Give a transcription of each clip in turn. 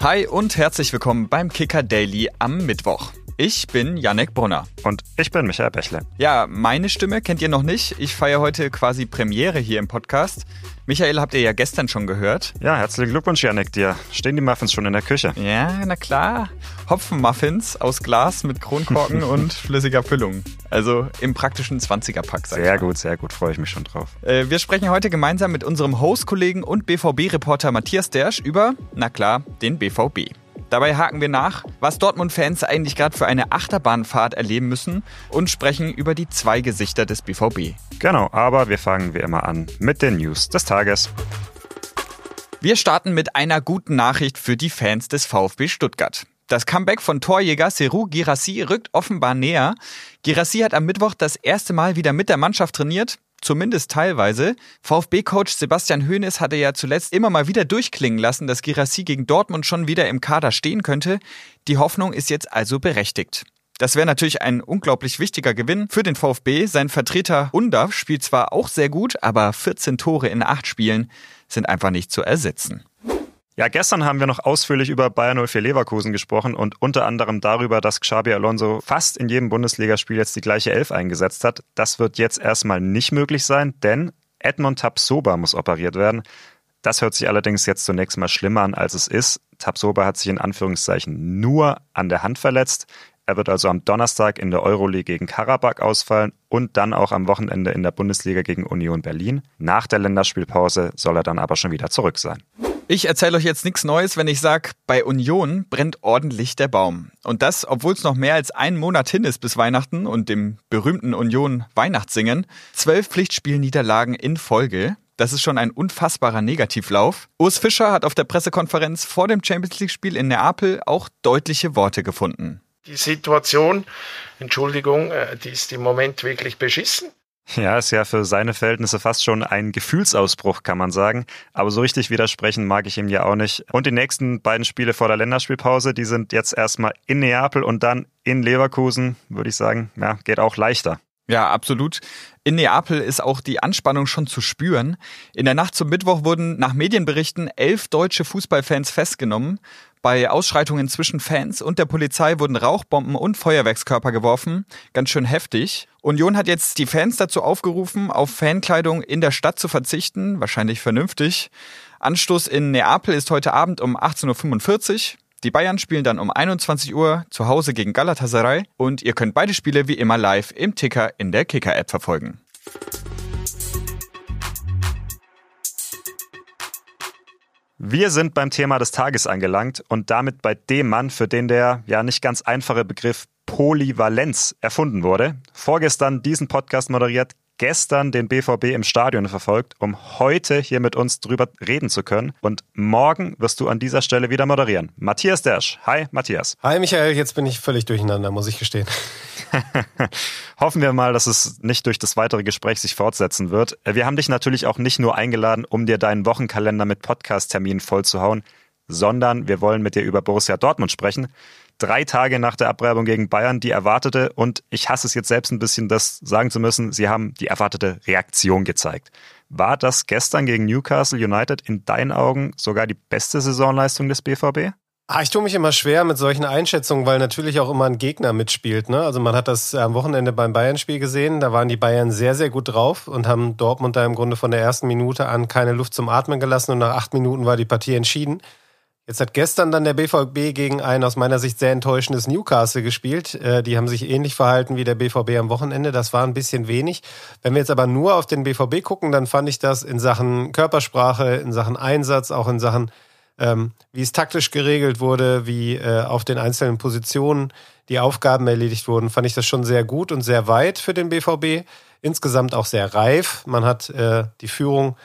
Hi und herzlich willkommen beim Kicker Daily am Mittwoch. Ich bin Yannick Brunner. Und ich bin Michael Bächle. Ja, meine Stimme kennt ihr noch nicht. Ich feiere heute quasi Premiere hier im Podcast. Michael habt ihr ja gestern schon gehört. Ja, herzlichen Glückwunsch, Yannick, dir. Stehen die Muffins schon in der Küche? Ja, na klar. Hopfenmuffins aus Glas mit Kronkorken und flüssiger Füllung. Also im praktischen 20er-Pack. Sehr gut, sehr gut. Freue ich mich schon drauf. Äh, wir sprechen heute gemeinsam mit unserem Host-Kollegen und BVB-Reporter Matthias Dersch über, na klar, den BVB. Dabei haken wir nach, was Dortmund-Fans eigentlich gerade für eine Achterbahnfahrt erleben müssen und sprechen über die zwei Gesichter des BVB. Genau, aber wir fangen wie immer an mit den News des Tages. Wir starten mit einer guten Nachricht für die Fans des VfB Stuttgart. Das Comeback von Torjäger Seru Girassi rückt offenbar näher. Girassi hat am Mittwoch das erste Mal wieder mit der Mannschaft trainiert zumindest teilweise. VfB-Coach Sebastian Hoeneß hatte ja zuletzt immer mal wieder durchklingen lassen, dass Girassi gegen Dortmund schon wieder im Kader stehen könnte. Die Hoffnung ist jetzt also berechtigt. Das wäre natürlich ein unglaublich wichtiger Gewinn für den VfB. Sein Vertreter Undaf spielt zwar auch sehr gut, aber 14 Tore in acht Spielen sind einfach nicht zu ersetzen. Ja, gestern haben wir noch ausführlich über Bayern 04 Leverkusen gesprochen und unter anderem darüber, dass Xabi Alonso fast in jedem Bundesligaspiel jetzt die gleiche Elf eingesetzt hat. Das wird jetzt erstmal nicht möglich sein, denn Edmond Tapsoba muss operiert werden. Das hört sich allerdings jetzt zunächst mal schlimmer an, als es ist. Tapsoba hat sich in Anführungszeichen nur an der Hand verletzt. Er wird also am Donnerstag in der Euroleague gegen Karabakh ausfallen und dann auch am Wochenende in der Bundesliga gegen Union Berlin. Nach der Länderspielpause soll er dann aber schon wieder zurück sein. Ich erzähle euch jetzt nichts Neues, wenn ich sage, bei Union brennt ordentlich der Baum. Und das, obwohl es noch mehr als einen Monat hin ist bis Weihnachten und dem berühmten Union Weihnachtssingen. Zwölf Pflichtspielniederlagen in Folge. Das ist schon ein unfassbarer Negativlauf. Urs Fischer hat auf der Pressekonferenz vor dem Champions League-Spiel in Neapel auch deutliche Worte gefunden. Die Situation, Entschuldigung, äh, die ist im Moment wirklich beschissen. Ja, ist ja für seine Verhältnisse fast schon ein Gefühlsausbruch, kann man sagen. Aber so richtig widersprechen mag ich ihm ja auch nicht. Und die nächsten beiden Spiele vor der Länderspielpause, die sind jetzt erstmal in Neapel und dann in Leverkusen, würde ich sagen. Ja, geht auch leichter. Ja, absolut. In Neapel ist auch die Anspannung schon zu spüren. In der Nacht zum Mittwoch wurden nach Medienberichten elf deutsche Fußballfans festgenommen. Bei Ausschreitungen zwischen Fans und der Polizei wurden Rauchbomben und Feuerwerkskörper geworfen. Ganz schön heftig. Union hat jetzt die Fans dazu aufgerufen, auf Fankleidung in der Stadt zu verzichten. Wahrscheinlich vernünftig. Anstoß in Neapel ist heute Abend um 18.45 Uhr. Die Bayern spielen dann um 21 Uhr zu Hause gegen Galatasaray und ihr könnt beide Spiele wie immer live im Ticker in der Kicker-App verfolgen. Wir sind beim Thema des Tages angelangt und damit bei dem Mann, für den der ja nicht ganz einfache Begriff Polyvalenz erfunden wurde. Vorgestern diesen Podcast moderiert, gestern den BVB im Stadion verfolgt, um heute hier mit uns drüber reden zu können. Und morgen wirst du an dieser Stelle wieder moderieren. Matthias Dersch. Hi, Matthias. Hi, Michael. Jetzt bin ich völlig durcheinander, muss ich gestehen. Hoffen wir mal, dass es nicht durch das weitere Gespräch sich fortsetzen wird. Wir haben dich natürlich auch nicht nur eingeladen, um dir deinen Wochenkalender mit Podcast-Terminen vollzuhauen, sondern wir wollen mit dir über Borussia Dortmund sprechen drei Tage nach der Abreibung gegen Bayern die erwartete, und ich hasse es jetzt selbst ein bisschen, das sagen zu müssen, sie haben die erwartete Reaktion gezeigt. War das gestern gegen Newcastle United in deinen Augen sogar die beste Saisonleistung des BVB? Ah, ich tue mich immer schwer mit solchen Einschätzungen, weil natürlich auch immer ein Gegner mitspielt. Ne? Also man hat das am Wochenende beim Bayern-Spiel gesehen. Da waren die Bayern sehr, sehr gut drauf und haben Dortmund da im Grunde von der ersten Minute an keine Luft zum Atmen gelassen und nach acht Minuten war die Partie entschieden. Jetzt hat gestern dann der BVB gegen ein aus meiner Sicht sehr enttäuschendes Newcastle gespielt. Äh, die haben sich ähnlich verhalten wie der BVB am Wochenende. Das war ein bisschen wenig. Wenn wir jetzt aber nur auf den BVB gucken, dann fand ich das in Sachen Körpersprache, in Sachen Einsatz, auch in Sachen, ähm, wie es taktisch geregelt wurde, wie äh, auf den einzelnen Positionen die Aufgaben erledigt wurden, fand ich das schon sehr gut und sehr weit für den BVB. Insgesamt auch sehr reif. Man hat äh, die Führung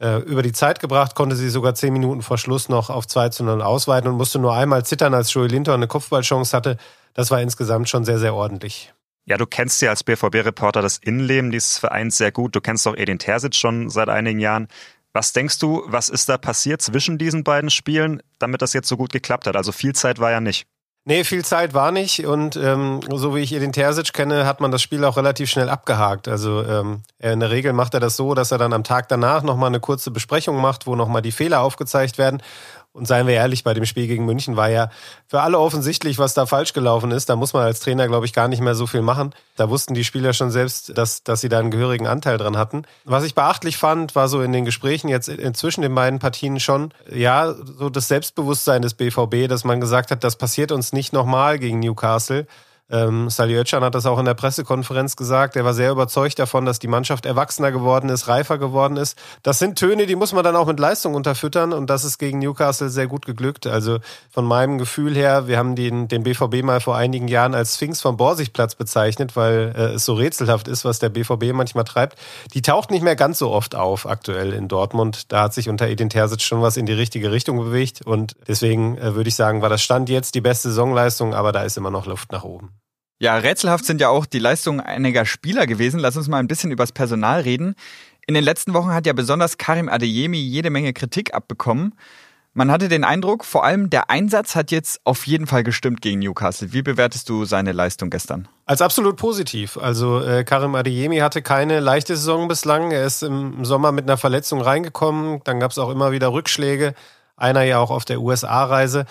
über die Zeit gebracht, konnte sie sogar zehn Minuten vor Schluss noch auf 2 zu 0 ausweiten und musste nur einmal zittern, als Joey Linton eine Kopfballchance hatte. Das war insgesamt schon sehr, sehr ordentlich. Ja, du kennst ja als BVB-Reporter das Innenleben dieses Vereins sehr gut. Du kennst auch Edin Terzic schon seit einigen Jahren. Was denkst du, was ist da passiert zwischen diesen beiden Spielen, damit das jetzt so gut geklappt hat? Also viel Zeit war ja nicht. Nee, viel Zeit war nicht und ähm, so wie ich den Terzic kenne, hat man das Spiel auch relativ schnell abgehakt. Also ähm, in der Regel macht er das so, dass er dann am Tag danach nochmal eine kurze Besprechung macht, wo nochmal die Fehler aufgezeigt werden Und seien wir ehrlich, bei dem Spiel gegen München war ja für alle offensichtlich, was da falsch gelaufen ist. Da muss man als Trainer, glaube ich, gar nicht mehr so viel machen. Da wussten die Spieler schon selbst, dass, dass sie da einen gehörigen Anteil dran hatten. Was ich beachtlich fand, war so in den Gesprächen jetzt inzwischen den beiden Partien schon, ja, so das Selbstbewusstsein des BVB, dass man gesagt hat, das passiert uns nicht nochmal gegen Newcastle. Ähm, Sali Özcan hat das auch in der Pressekonferenz gesagt. Er war sehr überzeugt davon, dass die Mannschaft erwachsener geworden ist, reifer geworden ist. Das sind Töne, die muss man dann auch mit Leistung unterfüttern und das ist gegen Newcastle sehr gut geglückt. Also von meinem Gefühl her, wir haben den, den BVB mal vor einigen Jahren als Sphinx vom Borsigplatz bezeichnet, weil äh, es so rätselhaft ist, was der BVB manchmal treibt. Die taucht nicht mehr ganz so oft auf aktuell in Dortmund. Da hat sich unter Edin Terzic schon was in die richtige Richtung bewegt und deswegen äh, würde ich sagen, war das Stand jetzt die beste Saisonleistung, aber da ist immer noch Luft nach oben. Ja, rätselhaft sind ja auch die Leistungen einiger Spieler gewesen. Lass uns mal ein bisschen übers Personal reden. In den letzten Wochen hat ja besonders Karim Adeyemi jede Menge Kritik abbekommen. Man hatte den Eindruck, vor allem der Einsatz hat jetzt auf jeden Fall gestimmt gegen Newcastle. Wie bewertest du seine Leistung gestern? Als absolut positiv. Also äh, Karim Adeyemi hatte keine leichte Saison bislang. Er ist im Sommer mit einer Verletzung reingekommen. Dann gab es auch immer wieder Rückschläge. Einer ja auch auf der USA-Reise.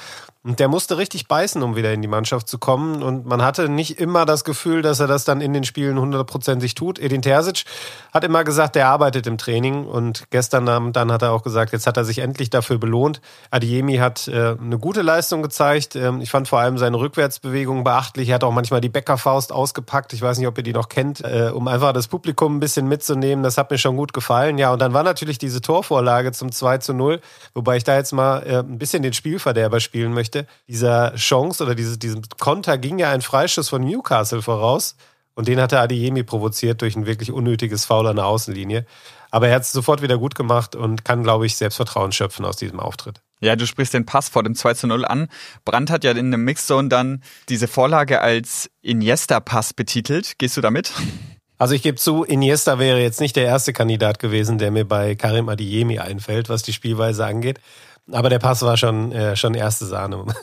Und der musste richtig beißen, um wieder in die Mannschaft zu kommen. Und man hatte nicht immer das Gefühl, dass er das dann in den Spielen hundertprozentig tut. Edin Terzic hat immer gesagt, er arbeitet im Training. Und gestern Abend dann hat er auch gesagt, jetzt hat er sich endlich dafür belohnt. Adiemi hat äh, eine gute Leistung gezeigt. Ähm, ich fand vor allem seine Rückwärtsbewegungen beachtlich. Er hat auch manchmal die Bäckerfaust ausgepackt. Ich weiß nicht, ob ihr die noch kennt, äh, um einfach das Publikum ein bisschen mitzunehmen. Das hat mir schon gut gefallen. Ja, und dann war natürlich diese Torvorlage zum 2 zu 0, wobei ich da jetzt mal äh, ein bisschen den Spielverderber spielen möchte möchte, dieser Chance oder diese, diesem Konter ging ja ein Freischuss von Newcastle voraus. Und den hatte Adeyemi provoziert durch ein wirklich unnötiges Foul an der Außenlinie. Aber er hat es sofort wieder gut gemacht und kann, glaube ich, Selbstvertrauen schöpfen aus diesem Auftritt. Ja, du sprichst den Pass vor dem 2 zu 0 an. Brandt hat ja in der Mixzone dann diese Vorlage als Iniesta-Pass betitelt. Gehst du damit? Also ich gebe zu, Iniesta wäre jetzt nicht der erste Kandidat gewesen, der mir bei Karim Adeyemi einfällt, was die Spielweise angeht. Aber der Pass war schon, äh, schon erste Sahne.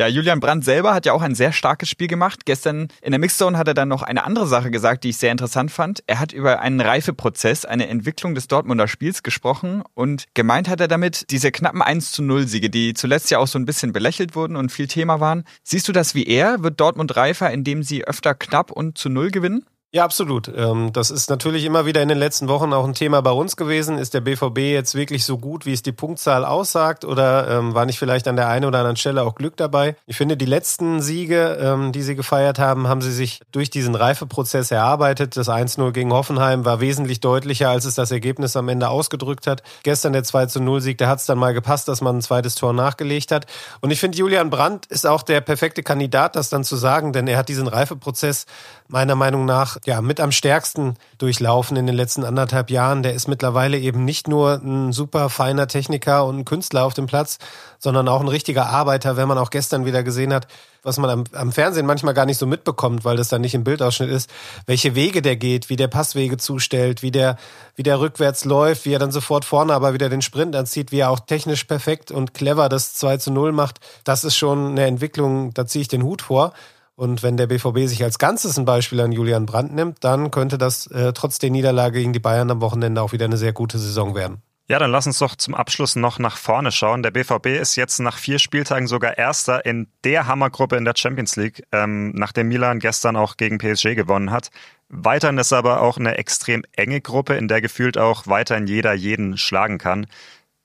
Ja, Julian Brandt selber hat ja auch ein sehr starkes Spiel gemacht. Gestern in der Mixzone hat er dann noch eine andere Sache gesagt, die ich sehr interessant fand. Er hat über einen Reifeprozess, eine Entwicklung des Dortmunder Spiels gesprochen und gemeint hat er damit diese knappen 1 zu 0 Siege, die zuletzt ja auch so ein bisschen belächelt wurden und viel Thema waren. Siehst du das wie er? Wird Dortmund reifer, indem sie öfter knapp und zu 0 gewinnen? Ja, absolut. Ähm, das ist natürlich immer wieder in den letzten Wochen auch ein Thema bei uns gewesen. Ist der BVB jetzt wirklich so gut, wie es die Punktzahl aussagt? Oder ähm, war nicht vielleicht an der einen oder anderen Stelle auch Glück dabei? Ich finde, die letzten Siege, ähm, die sie gefeiert haben, haben sie sich durch diesen Reifeprozess erarbeitet. Das 1-0 gegen Hoffenheim war wesentlich deutlicher, als es das Ergebnis am Ende ausgedrückt hat. Gestern der 2-0-Sieg, da hat es dann mal gepasst, dass man ein zweites Tor nachgelegt hat. Und ich finde, Julian Brandt ist auch der perfekte Kandidat, das dann zu sagen, denn er hat diesen Reifeprozess meiner Meinung nach ja mit am stärksten durchlaufen in den letzten anderthalb Jahren. Der ist mittlerweile eben nicht nur ein super feiner Techniker und ein Künstler auf dem Platz, sondern auch ein richtiger Arbeiter, wenn man auch gestern wieder gesehen hat, was man am, am Fernsehen manchmal gar nicht so mitbekommt, weil das dann nicht im Bildausschnitt ist, welche Wege der geht, wie der Passwege zustellt, wie der, wie der rückwärts läuft, wie er dann sofort vorne aber wieder den Sprint anzieht, wie er auch technisch perfekt und clever das 2 zu 0 macht. Das ist schon eine Entwicklung, da ziehe ich den Hut vor. Und wenn der BVB sich als Ganzes ein Beispiel an Julian Brandt nimmt, dann könnte das äh, trotz der Niederlage gegen die Bayern am Wochenende auch wieder eine sehr gute Saison werden. Ja, dann lass uns doch zum Abschluss noch nach vorne schauen. Der BVB ist jetzt nach vier Spieltagen sogar Erster in der Hammergruppe in der Champions League, ähm, nachdem Milan gestern auch gegen PSG gewonnen hat. Weiterhin ist aber auch eine extrem enge Gruppe, in der gefühlt auch weiterhin jeder jeden schlagen kann.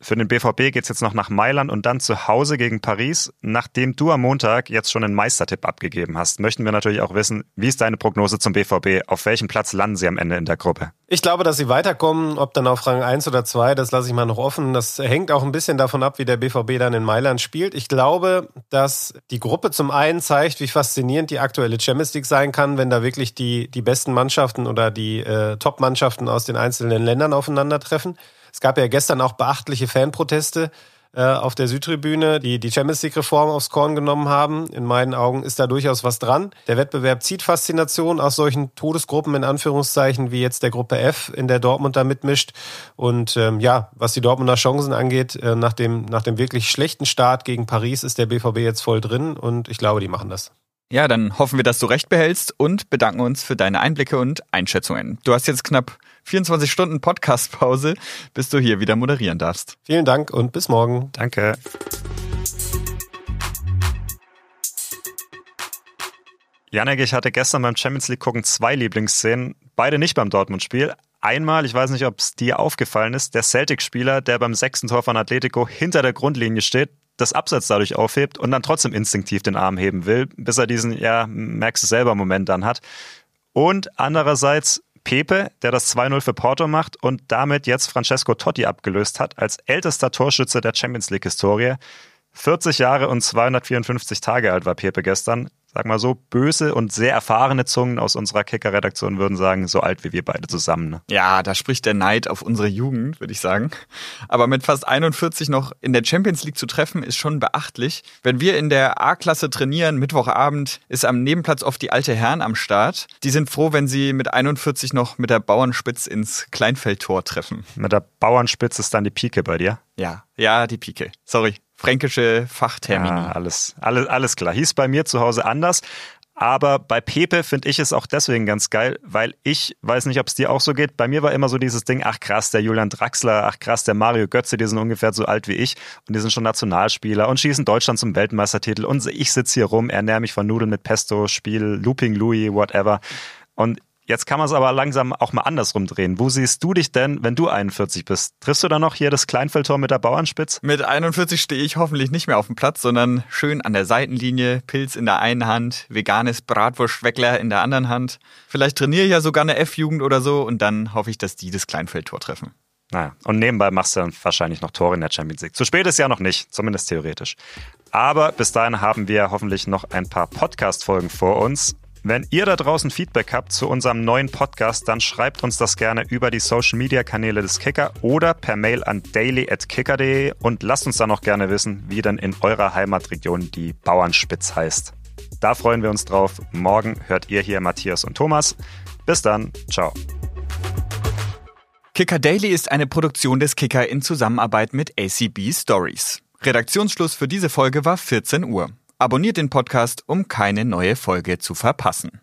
Für den BVB geht's jetzt noch nach Mailand und dann zu Hause gegen Paris. Nachdem du am Montag jetzt schon einen Meistertipp abgegeben hast, möchten wir natürlich auch wissen, wie ist deine Prognose zum BVB? Auf welchem Platz landen sie am Ende in der Gruppe? Ich glaube, dass sie weiterkommen. Ob dann auf Rang 1 oder 2, das lasse ich mal noch offen. Das hängt auch ein bisschen davon ab, wie der BVB dann in Mailand spielt. Ich glaube, dass die Gruppe zum einen zeigt, wie faszinierend die aktuelle Champions League sein kann, wenn da wirklich die, die besten Mannschaften oder die äh, Top-Mannschaften aus den einzelnen Ländern aufeinandertreffen. Es gab ja gestern auch beachtliche Fanproteste äh, auf der Südtribüne, die die Champions League-Reform aufs Korn genommen haben. In meinen Augen ist da durchaus was dran. Der Wettbewerb zieht Faszination aus solchen Todesgruppen in Anführungszeichen wie jetzt der Gruppe F, in der Dortmund da mitmischt. Und ähm, ja, was die Dortmunder Chancen angeht, äh, nach, dem, nach dem wirklich schlechten Start gegen Paris ist der BVB jetzt voll drin und ich glaube, die machen das. Ja, dann hoffen wir, dass du recht behältst und bedanken uns für deine Einblicke und Einschätzungen. Du hast jetzt knapp 24 Stunden Podcast-Pause, bis du hier wieder moderieren darfst. Vielen Dank und bis morgen. Danke. Janek, ich hatte gestern beim Champions League gucken zwei Lieblingsszenen, beide nicht beim Dortmund-Spiel. Einmal, ich weiß nicht, ob es dir aufgefallen ist, der Celtic-Spieler, der beim sechsten Tor von Atletico hinter der Grundlinie steht, das Absatz dadurch aufhebt und dann trotzdem instinktiv den Arm heben will, bis er diesen, ja, merkst du selber Moment dann hat. Und andererseits Pepe, der das 2-0 für Porto macht und damit jetzt Francesco Totti abgelöst hat als ältester Torschütze der Champions League-Historie. 40 Jahre und 254 Tage alt war Pepe gestern sag mal so, böse und sehr erfahrene Zungen aus unserer Kicker-Redaktion würden sagen, so alt wie wir beide zusammen. Ne? Ja, da spricht der Neid auf unsere Jugend, würde ich sagen. Aber mit fast 41 noch in der Champions League zu treffen, ist schon beachtlich. Wenn wir in der A-Klasse trainieren, Mittwochabend, ist am Nebenplatz oft die alte Herren am Start. Die sind froh, wenn sie mit 41 noch mit der Bauernspitz ins Kleinfeldtor treffen. Mit der Bauernspitz ist dann die Pike bei dir? Ja, ja, die Pike. Sorry fränkische Fachtermini. Ja, alles, alles, alles klar. Hieß bei mir zu Hause anders. Aber bei Pepe finde ich es auch deswegen ganz geil, weil ich weiß nicht, ob es dir auch so geht. Bei mir war immer so dieses Ding, ach krass, der Julian Draxler, ach krass, der Mario Götze, die sind ungefähr so alt wie ich und die sind schon Nationalspieler und schießen Deutschland zum Weltmeistertitel und ich sitze hier rum, ernähre mich von Nudeln mit Pesto, Spiel Looping Louis, whatever. Und Jetzt kann man es aber langsam auch mal andersrum drehen. Wo siehst du dich denn, wenn du 41 bist? Triffst du dann noch hier das Kleinfeldtor mit der Bauernspitz? Mit 41 stehe ich hoffentlich nicht mehr auf dem Platz, sondern schön an der Seitenlinie, Pilz in der einen Hand, veganes Bratwurstschweckler in der anderen Hand. Vielleicht trainiere ich ja sogar eine F-Jugend oder so und dann hoffe ich, dass die das Kleinfeldtor treffen. Naja, und nebenbei machst du dann wahrscheinlich noch Tore in der Champions League. Zu spät ist ja noch nicht, zumindest theoretisch. Aber bis dahin haben wir hoffentlich noch ein paar Podcast-Folgen vor uns. Wenn ihr da draußen Feedback habt zu unserem neuen Podcast, dann schreibt uns das gerne über die Social Media Kanäle des Kicker oder per Mail an daily@kicker.de und lasst uns dann auch gerne wissen, wie denn in eurer Heimatregion die Bauernspitz heißt. Da freuen wir uns drauf. Morgen hört ihr hier Matthias und Thomas. Bis dann. Ciao. Kicker Daily ist eine Produktion des Kicker in Zusammenarbeit mit ACB Stories. Redaktionsschluss für diese Folge war 14 Uhr. Abonniert den Podcast, um keine neue Folge zu verpassen.